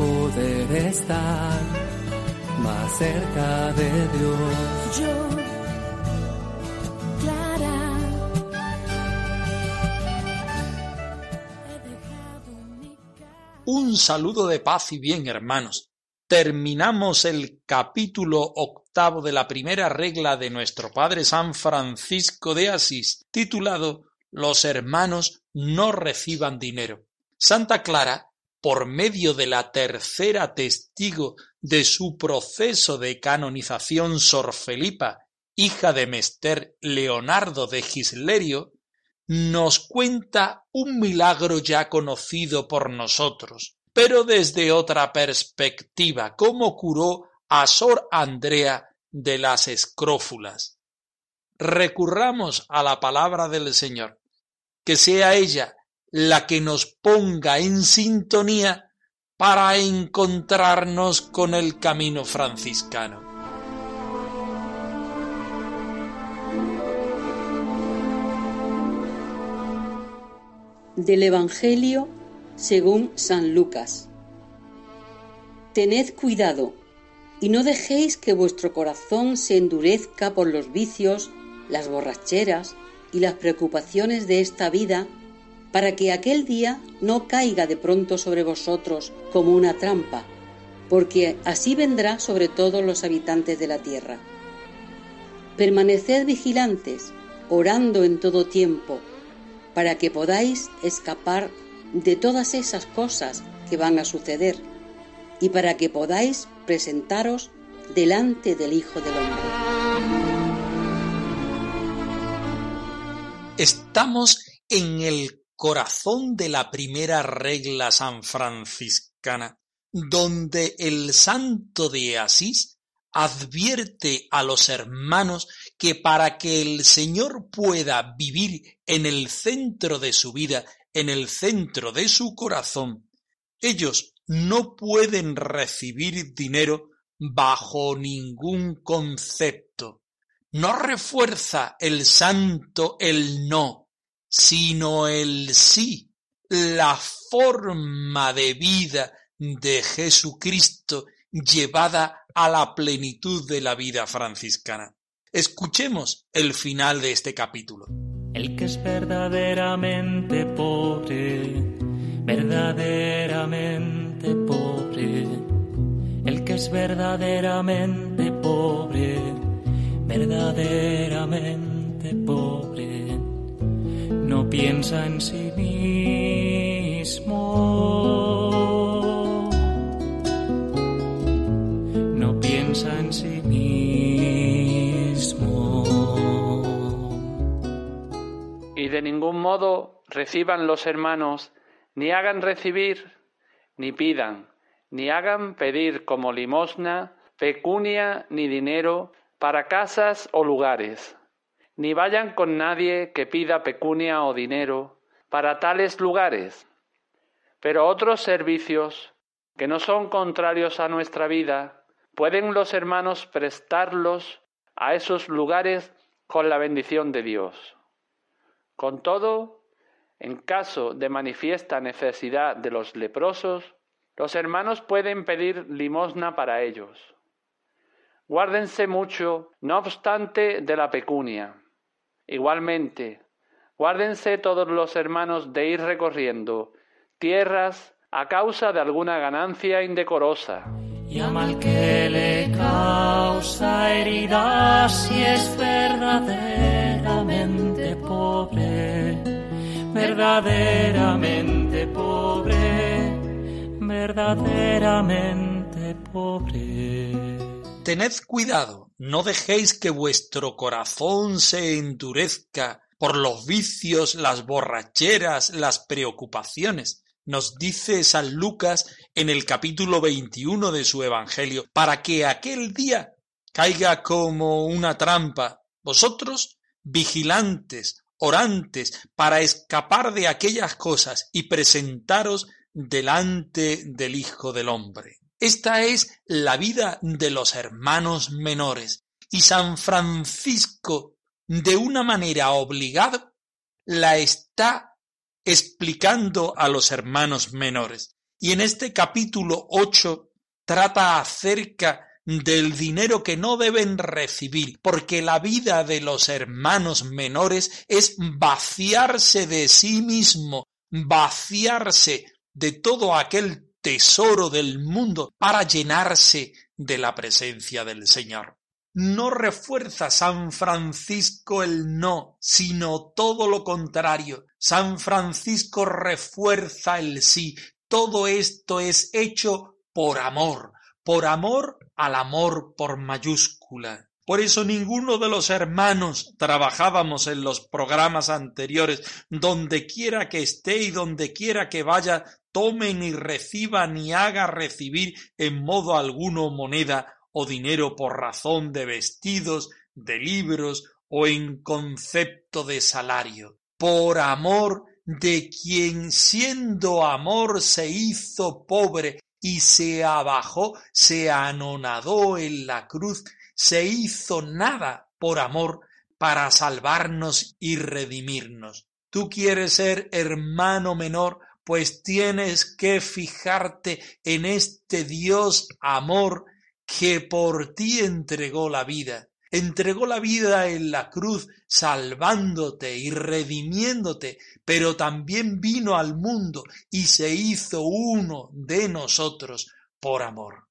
Poder estar más cerca de Dios. Yo, Clara, he dejado mi casa. Un saludo de paz y bien, hermanos. Terminamos el capítulo octavo de la primera regla de nuestro Padre San Francisco de Asís, titulado Los hermanos no reciban dinero. Santa Clara, por medio de la tercera testigo de su proceso de canonización Sor Felipa, hija de Mester Leonardo de Gislerio, nos cuenta un milagro ya conocido por nosotros, pero desde otra perspectiva, cómo curó a Sor Andrea de las escrófulas. Recurramos a la palabra del Señor, que sea ella la que nos ponga en sintonía para encontrarnos con el camino franciscano. Del Evangelio según San Lucas. Tened cuidado y no dejéis que vuestro corazón se endurezca por los vicios, las borracheras y las preocupaciones de esta vida, para que aquel día no caiga de pronto sobre vosotros como una trampa, porque así vendrá sobre todos los habitantes de la tierra. Permaneced vigilantes, orando en todo tiempo, para que podáis escapar de todas esas cosas que van a suceder y para que podáis presentaros delante del Hijo del Hombre. Estamos en el corazón de la primera regla san franciscana, donde el santo de Asís advierte a los hermanos que para que el Señor pueda vivir en el centro de su vida, en el centro de su corazón, ellos no pueden recibir dinero bajo ningún concepto. No refuerza el santo el no, sino el sí, la forma de vida de Jesucristo llevada a la plenitud de la vida franciscana. Escuchemos el final de este capítulo. El que es verdaderamente pobre, verdaderamente pobre. El que es verdaderamente pobre, verdaderamente pobre. No piensa en sí mismo. No piensa en sí mismo. y de ningún modo reciban los hermanos, ni hagan recibir, ni pidan, ni hagan pedir como limosna, pecunia ni dinero para casas o lugares, ni vayan con nadie que pida pecunia o dinero para tales lugares. Pero otros servicios que no son contrarios a nuestra vida, pueden los hermanos prestarlos a esos lugares con la bendición de Dios. Con todo, en caso de manifiesta necesidad de los leprosos, los hermanos pueden pedir limosna para ellos. Guárdense mucho, no obstante, de la pecunia. Igualmente, guárdense todos los hermanos de ir recorriendo tierras a causa de alguna ganancia indecorosa. Y a mal que le causa heridas si es verdaderamente pobre, verdaderamente pobre, verdaderamente pobre. Tened cuidado, no dejéis que vuestro corazón se endurezca por los vicios, las borracheras, las preocupaciones. Nos dice San Lucas en el capítulo 21 de su Evangelio, para que aquel día caiga como una trampa. Vosotros, vigilantes, orantes, para escapar de aquellas cosas y presentaros delante del Hijo del Hombre. Esta es la vida de los hermanos menores. Y San Francisco, de una manera obligada, la está explicando a los hermanos menores. Y en este capítulo 8 trata acerca del dinero que no deben recibir, porque la vida de los hermanos menores es vaciarse de sí mismo, vaciarse de todo aquel tesoro del mundo para llenarse de la presencia del Señor. No refuerza San Francisco el no, sino todo lo contrario. San Francisco refuerza el sí. Todo esto es hecho por amor, por amor al amor por mayúscula. Por eso ninguno de los hermanos trabajábamos en los programas anteriores, donde quiera que esté y donde quiera que vaya, tome ni reciba ni haga recibir en modo alguno moneda o dinero por razón de vestidos, de libros o en concepto de salario, por amor de quien siendo amor se hizo pobre y se abajó, se anonadó en la cruz, se hizo nada por amor para salvarnos y redimirnos. Tú quieres ser hermano menor, pues tienes que fijarte en este Dios amor que por ti entregó la vida. Entregó la vida en la cruz, salvándote y redimiéndote, pero también vino al mundo y se hizo uno de nosotros por amor.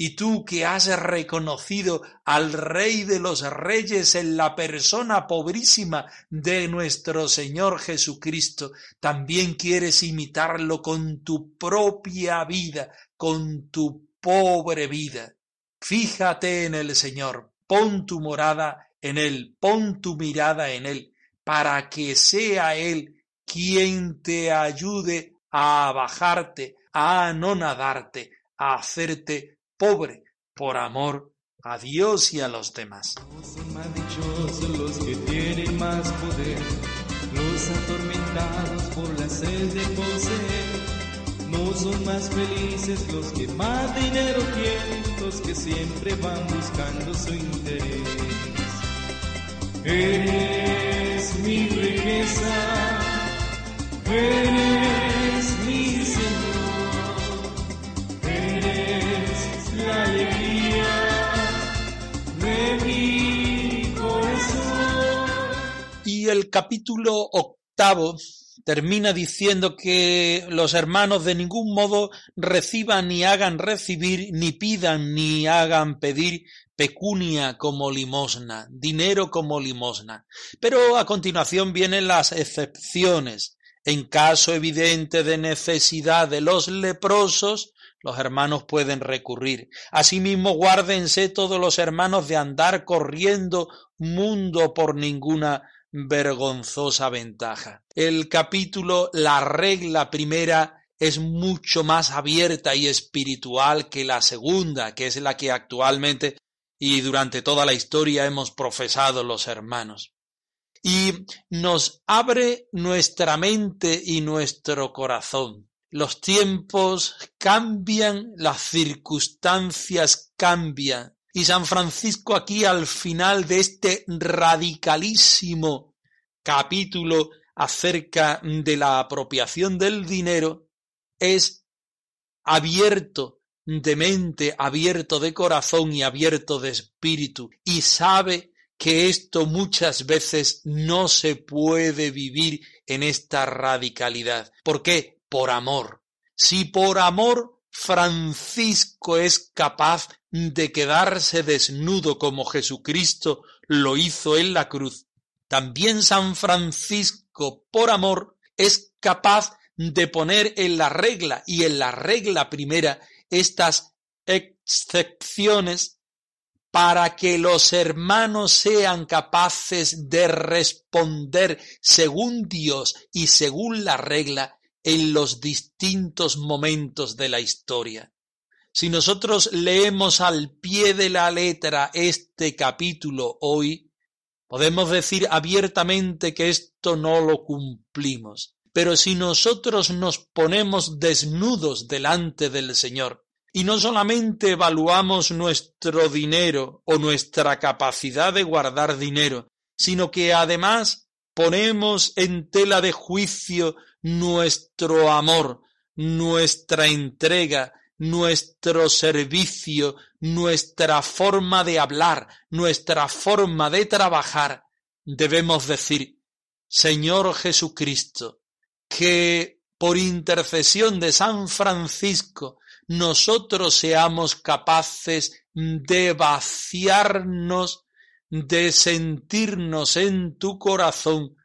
Y tú que has reconocido al Rey de los Reyes en la persona pobrísima de nuestro Señor Jesucristo, también quieres imitarlo con tu propia vida, con tu pobre vida. Fíjate en el Señor, pon tu morada en Él, pon tu mirada en Él, para que sea Él quien te ayude a bajarte, a anonadarte, a hacerte pobre por amor a Dios y a los demás. Son más dichosos los que tienen más poder, los atormentados por la sed de poseer. No son más felices los que más dinero tienen, los que siempre van buscando su interés. Eres mi riqueza, eres mi el capítulo octavo termina diciendo que los hermanos de ningún modo reciban ni hagan recibir, ni pidan ni hagan pedir pecunia como limosna, dinero como limosna. Pero a continuación vienen las excepciones. En caso evidente de necesidad de los leprosos, los hermanos pueden recurrir. Asimismo, guárdense todos los hermanos de andar corriendo mundo por ninguna vergonzosa ventaja. El capítulo, la regla primera, es mucho más abierta y espiritual que la segunda, que es la que actualmente y durante toda la historia hemos profesado los hermanos. Y nos abre nuestra mente y nuestro corazón. Los tiempos cambian, las circunstancias cambian, y San Francisco aquí al final de este radicalísimo capítulo acerca de la apropiación del dinero es abierto de mente, abierto de corazón y abierto de espíritu y sabe que esto muchas veces no se puede vivir en esta radicalidad. ¿Por qué? Por amor. Si por amor Francisco es capaz de quedarse desnudo como Jesucristo lo hizo en la cruz, también San Francisco, por amor, es capaz de poner en la regla y en la regla primera estas excepciones para que los hermanos sean capaces de responder según Dios y según la regla en los distintos momentos de la historia. Si nosotros leemos al pie de la letra este capítulo hoy, podemos decir abiertamente que esto no lo cumplimos. Pero si nosotros nos ponemos desnudos delante del Señor y no solamente evaluamos nuestro dinero o nuestra capacidad de guardar dinero, sino que además ponemos en tela de juicio nuestro amor, nuestra entrega, nuestro servicio, nuestra forma de hablar, nuestra forma de trabajar, debemos decir, Señor Jesucristo, que por intercesión de San Francisco nosotros seamos capaces de vaciarnos, de sentirnos en tu corazón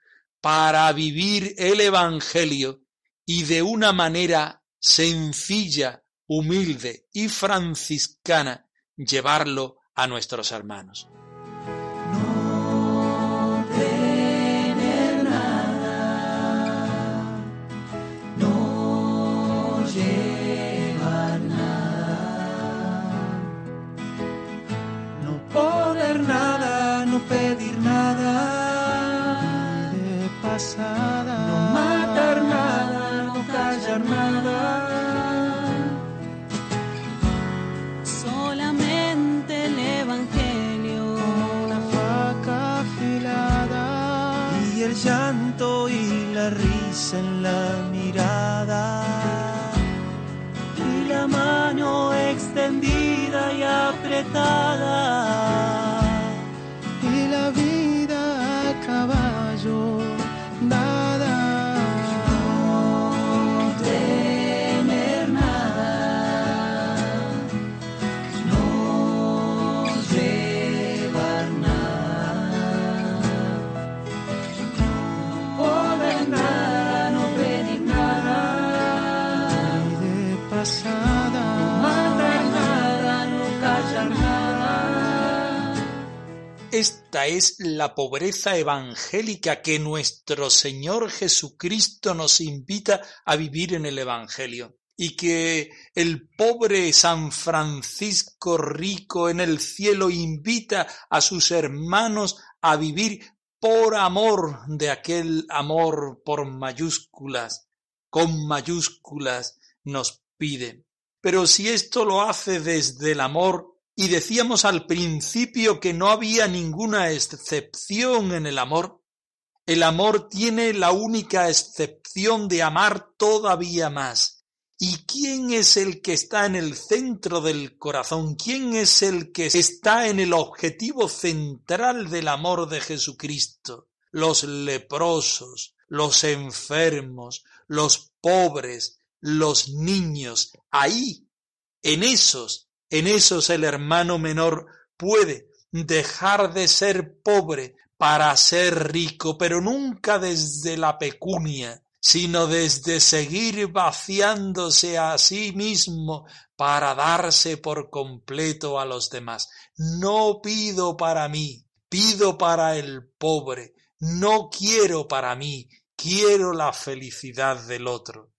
para vivir el Evangelio y de una manera sencilla, humilde y franciscana llevarlo a nuestros hermanos. De Es la pobreza evangélica que nuestro Señor Jesucristo nos invita a vivir en el Evangelio y que el pobre San Francisco rico en el cielo invita a sus hermanos a vivir por amor de aquel amor por mayúsculas, con mayúsculas nos pide. Pero si esto lo hace desde el amor, y decíamos al principio que no había ninguna excepción en el amor, el amor tiene la única excepción de amar todavía más. ¿Y quién es el que está en el centro del corazón? ¿Quién es el que está en el objetivo central del amor de Jesucristo? Los leprosos, los enfermos, los pobres, los niños. Ahí, en esos, en esos el hermano menor puede dejar de ser pobre para ser rico, pero nunca desde la pecunia, sino desde seguir vaciándose a sí mismo para darse por completo a los demás. No pido para mí, pido para el pobre, no quiero para mí, quiero la felicidad del otro.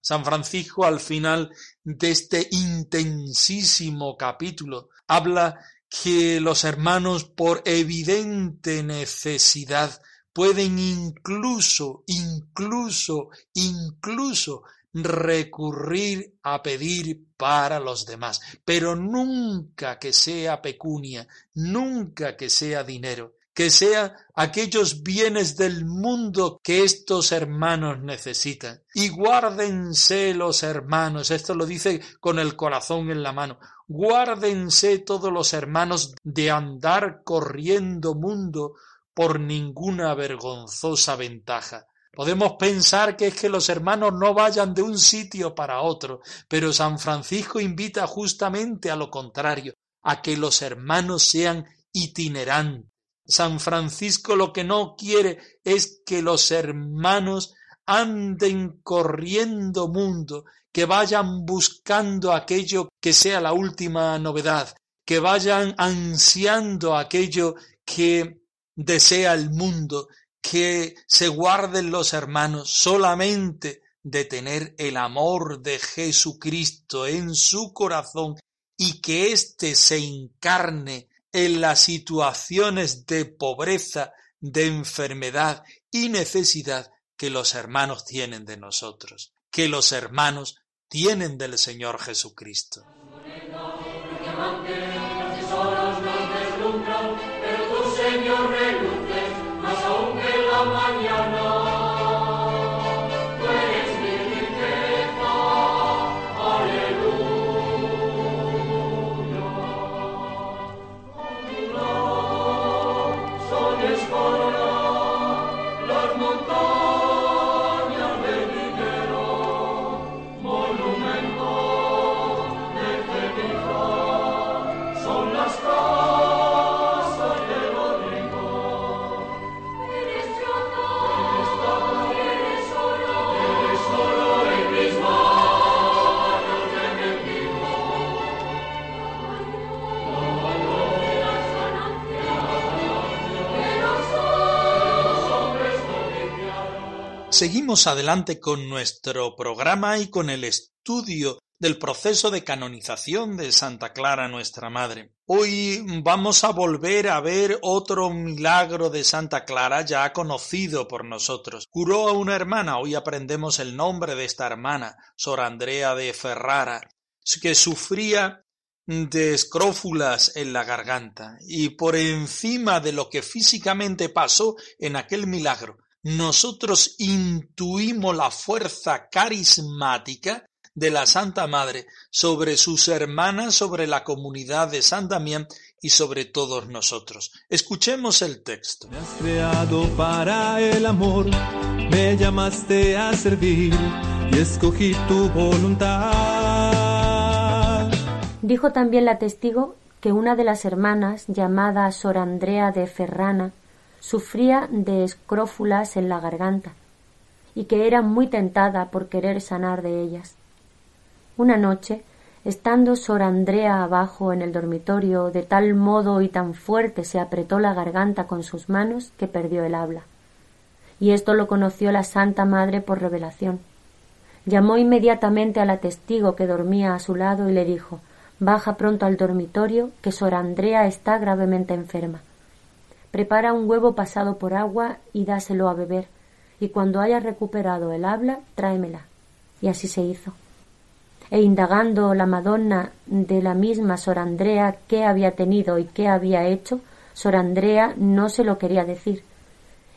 San Francisco al final de este intensísimo capítulo. Habla que los hermanos por evidente necesidad pueden incluso, incluso, incluso recurrir a pedir para los demás, pero nunca que sea pecunia, nunca que sea dinero, que sea aquellos bienes del mundo que estos hermanos necesitan. Y guárdense los hermanos, esto lo dice con el corazón en la mano, guárdense todos los hermanos de andar corriendo mundo por ninguna vergonzosa ventaja. Podemos pensar que es que los hermanos no vayan de un sitio para otro, pero San Francisco invita justamente a lo contrario, a que los hermanos sean itinerantes. San Francisco lo que no quiere es que los hermanos anden corriendo mundo, que vayan buscando aquello que sea la última novedad, que vayan ansiando aquello que desea el mundo, que se guarden los hermanos solamente de tener el amor de Jesucristo en su corazón y que éste se encarne en las situaciones de pobreza, de enfermedad y necesidad que los hermanos tienen de nosotros, que los hermanos tienen del Señor Jesucristo. Seguimos adelante con nuestro programa y con el estudio del proceso de canonización de Santa Clara nuestra Madre. Hoy vamos a volver a ver otro milagro de Santa Clara ya conocido por nosotros. Curó a una hermana, hoy aprendemos el nombre de esta hermana, Sor Andrea de Ferrara, que sufría de escrófulas en la garganta y por encima de lo que físicamente pasó en aquel milagro, nosotros intuimos la fuerza carismática de la Santa Madre sobre sus hermanas, sobre la comunidad de San Damián y sobre todos nosotros. Escuchemos el texto. Me has creado para el amor, me llamaste a servir y escogí tu voluntad. Dijo también la testigo que una de las hermanas, llamada Sor Andrea de Ferrana, sufría de escrófulas en la garganta y que era muy tentada por querer sanar de ellas. Una noche, estando Sor Andrea abajo en el dormitorio, de tal modo y tan fuerte se apretó la garganta con sus manos que perdió el habla. Y esto lo conoció la Santa Madre por revelación. Llamó inmediatamente a la testigo que dormía a su lado y le dijo Baja pronto al dormitorio, que Sor Andrea está gravemente enferma prepara un huevo pasado por agua y dáselo a beber, y cuando haya recuperado el habla, tráemela. Y así se hizo. E indagando la Madonna de la misma Sor Andrea qué había tenido y qué había hecho, Sor Andrea no se lo quería decir,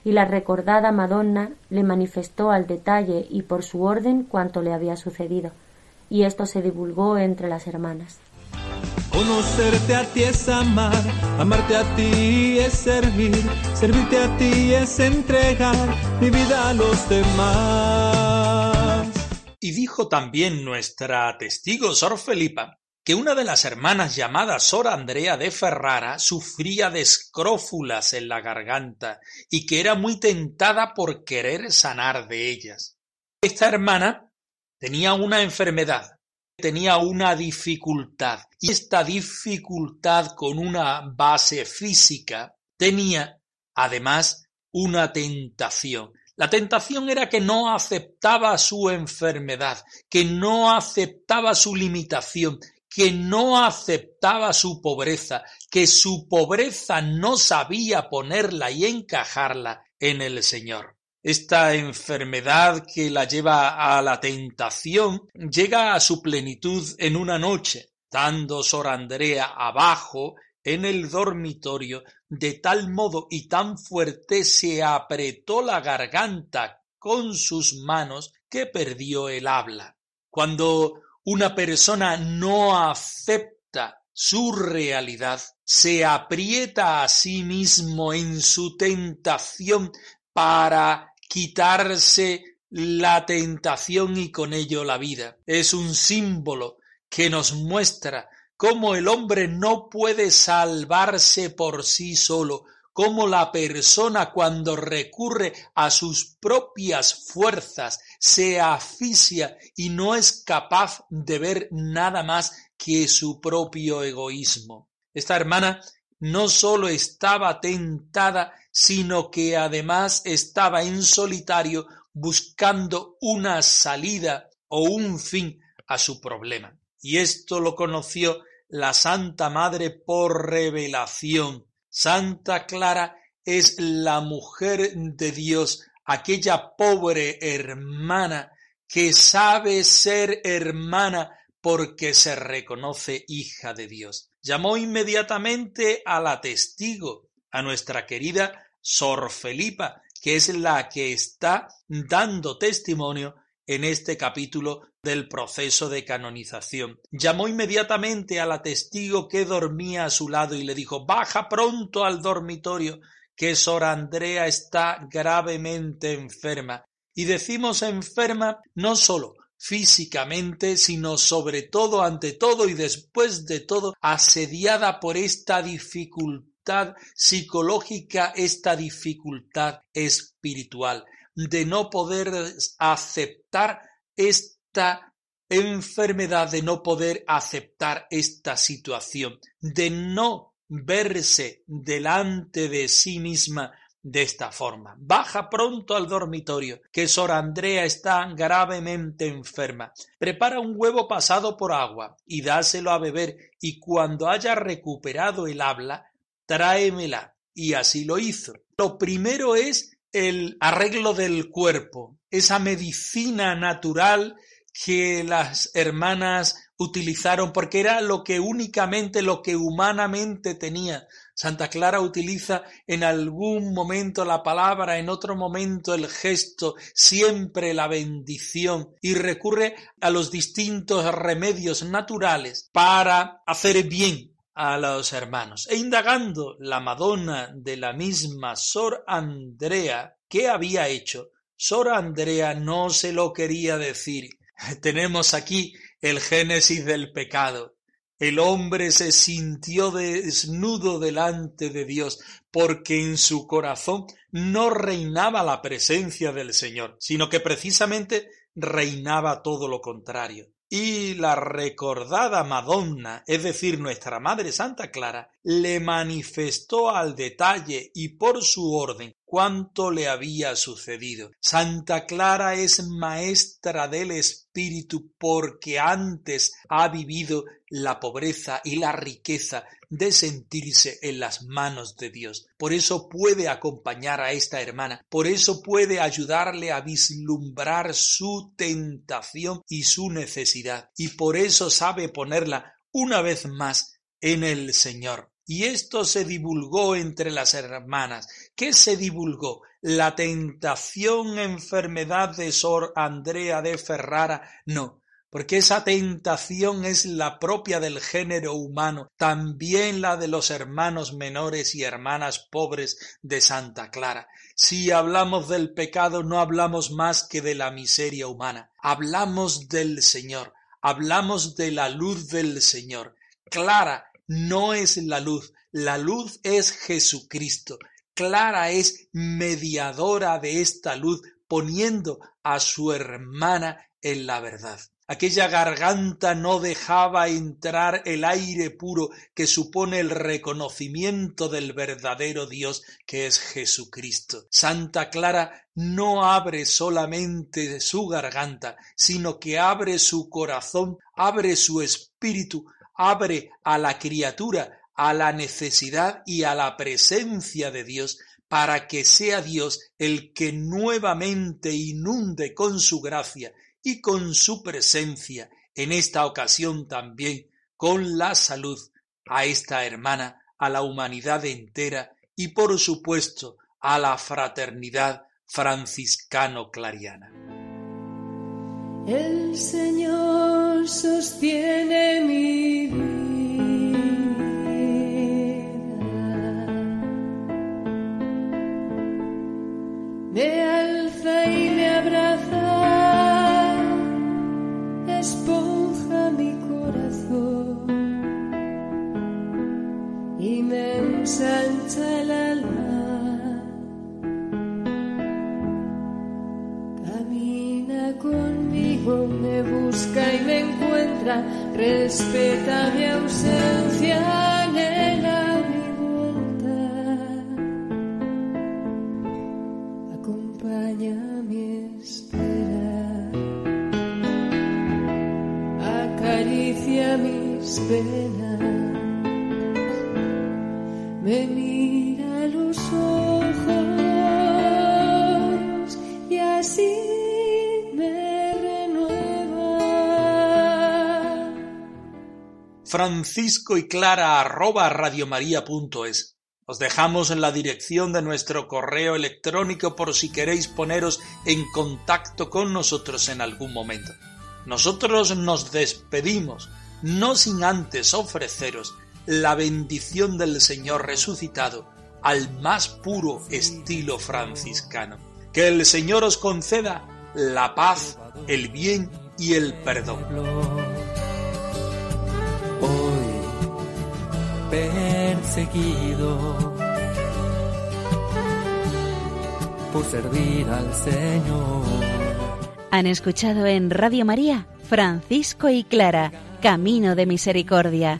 y la recordada Madonna le manifestó al detalle y por su orden cuanto le había sucedido, y esto se divulgó entre las hermanas. Conocerte a ti es amar, amarte a ti es servir, servirte a ti es entregar mi vida a los demás. Y dijo también nuestra testigo Sor Felipa que una de las hermanas llamada Sor Andrea de Ferrara sufría de escrófulas en la garganta y que era muy tentada por querer sanar de ellas. Esta hermana tenía una enfermedad tenía una dificultad y esta dificultad con una base física tenía además una tentación. La tentación era que no aceptaba su enfermedad, que no aceptaba su limitación, que no aceptaba su pobreza, que su pobreza no sabía ponerla y encajarla en el Señor. Esta enfermedad que la lleva a la tentación llega a su plenitud en una noche, dando Sor Andrea abajo en el dormitorio, de tal modo y tan fuerte se apretó la garganta con sus manos que perdió el habla. Cuando una persona no acepta su realidad, se aprieta a sí mismo en su tentación para quitarse la tentación y con ello la vida. Es un símbolo que nos muestra cómo el hombre no puede salvarse por sí solo, cómo la persona cuando recurre a sus propias fuerzas se asfixia y no es capaz de ver nada más que su propio egoísmo. Esta hermana no sólo estaba tentada, sino que además estaba en solitario buscando una salida o un fin a su problema. Y esto lo conoció la Santa Madre por revelación. Santa Clara es la mujer de Dios, aquella pobre hermana que sabe ser hermana porque se reconoce hija de Dios. Llamó inmediatamente a la testigo, a nuestra querida Sor Felipa, que es la que está dando testimonio en este capítulo del proceso de canonización. Llamó inmediatamente a la testigo que dormía a su lado y le dijo Baja pronto al dormitorio, que Sor Andrea está gravemente enferma. Y decimos enferma no sólo físicamente, sino sobre todo, ante todo y después de todo, asediada por esta dificultad psicológica, esta dificultad espiritual, de no poder aceptar esta enfermedad, de no poder aceptar esta situación, de no verse delante de sí misma de esta forma. Baja pronto al dormitorio, que Sor Andrea está gravemente enferma. Prepara un huevo pasado por agua y dáselo a beber, y cuando haya recuperado el habla, tráemela. Y así lo hizo. Lo primero es el arreglo del cuerpo, esa medicina natural que las hermanas utilizaron porque era lo que únicamente, lo que humanamente tenía. Santa Clara utiliza en algún momento la palabra, en otro momento el gesto, siempre la bendición y recurre a los distintos remedios naturales para hacer bien a los hermanos. E indagando la Madonna de la misma Sor Andrea, ¿qué había hecho? Sor Andrea no se lo quería decir. Tenemos aquí el génesis del pecado. El hombre se sintió desnudo delante de Dios porque en su corazón no reinaba la presencia del Señor, sino que precisamente reinaba todo lo contrario. Y la recordada Madonna, es decir, nuestra Madre Santa Clara, le manifestó al detalle y por su orden cuánto le había sucedido. Santa Clara es maestra del espíritu porque antes ha vivido la pobreza y la riqueza de sentirse en las manos de Dios. Por eso puede acompañar a esta hermana, por eso puede ayudarle a vislumbrar su tentación y su necesidad, y por eso sabe ponerla una vez más en el Señor. Y esto se divulgó entre las hermanas. ¿Qué se divulgó? La tentación enfermedad de Sor Andrea de Ferrara. No, porque esa tentación es la propia del género humano, también la de los hermanos menores y hermanas pobres de Santa Clara. Si hablamos del pecado no hablamos más que de la miseria humana, hablamos del Señor, hablamos de la luz del Señor. Clara no es la luz, la luz es Jesucristo. Clara es mediadora de esta luz, poniendo a su hermana en la verdad. Aquella garganta no dejaba entrar el aire puro que supone el reconocimiento del verdadero Dios que es Jesucristo. Santa Clara no abre solamente su garganta, sino que abre su corazón, abre su espíritu abre a la criatura a la necesidad y a la presencia de Dios para que sea Dios el que nuevamente inunde con su gracia y con su presencia, en esta ocasión también con la salud, a esta hermana, a la humanidad entera y por supuesto a la fraternidad franciscano-clariana. El Señor sostiene mi vida. Sanchalala camina conmigo, me busca y me encuentra, respeta mi ausencia en la mi volta, acompaña mi espera, acaricia mi penas me mira los ojos y así me renueva. Francisco y Clara arroba radiomaria.es os dejamos en la dirección de nuestro correo electrónico por si queréis poneros en contacto con nosotros en algún momento. Nosotros nos despedimos, no sin antes ofreceros la bendición del Señor resucitado al más puro estilo franciscano. Que el Señor os conceda la paz, el bien y el perdón. perseguido por servir al Señor. Han escuchado en Radio María Francisco y Clara, Camino de Misericordia,